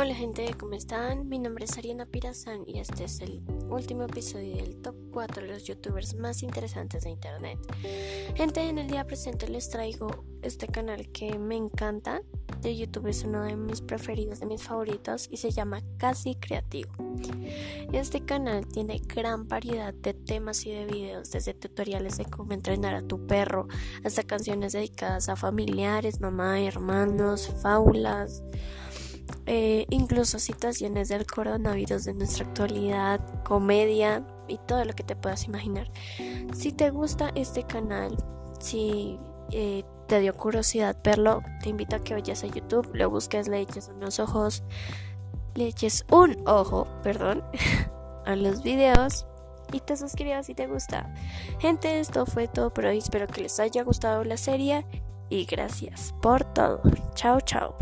Hola gente, ¿cómo están? Mi nombre es Ariana Pirazán y este es el último episodio del top 4 de los youtubers más interesantes de internet. Gente, en el día presente les traigo este canal que me encanta. De YouTube es uno de mis preferidos, de mis favoritos y se llama Casi Creativo. Este canal tiene gran variedad de temas y de videos, desde tutoriales de cómo entrenar a tu perro hasta canciones dedicadas a familiares, mamá, hermanos, fábulas eh, incluso situaciones del coronavirus de nuestra actualidad, comedia y todo lo que te puedas imaginar. Si te gusta este canal, si eh, te dio curiosidad verlo, te invito a que vayas a YouTube, lo busques, le eches unos ojos, le eches un ojo, perdón, a los videos y te suscribas si te gusta. Gente, esto fue todo por hoy. Espero que les haya gustado la serie y gracias por todo. Chao, chao.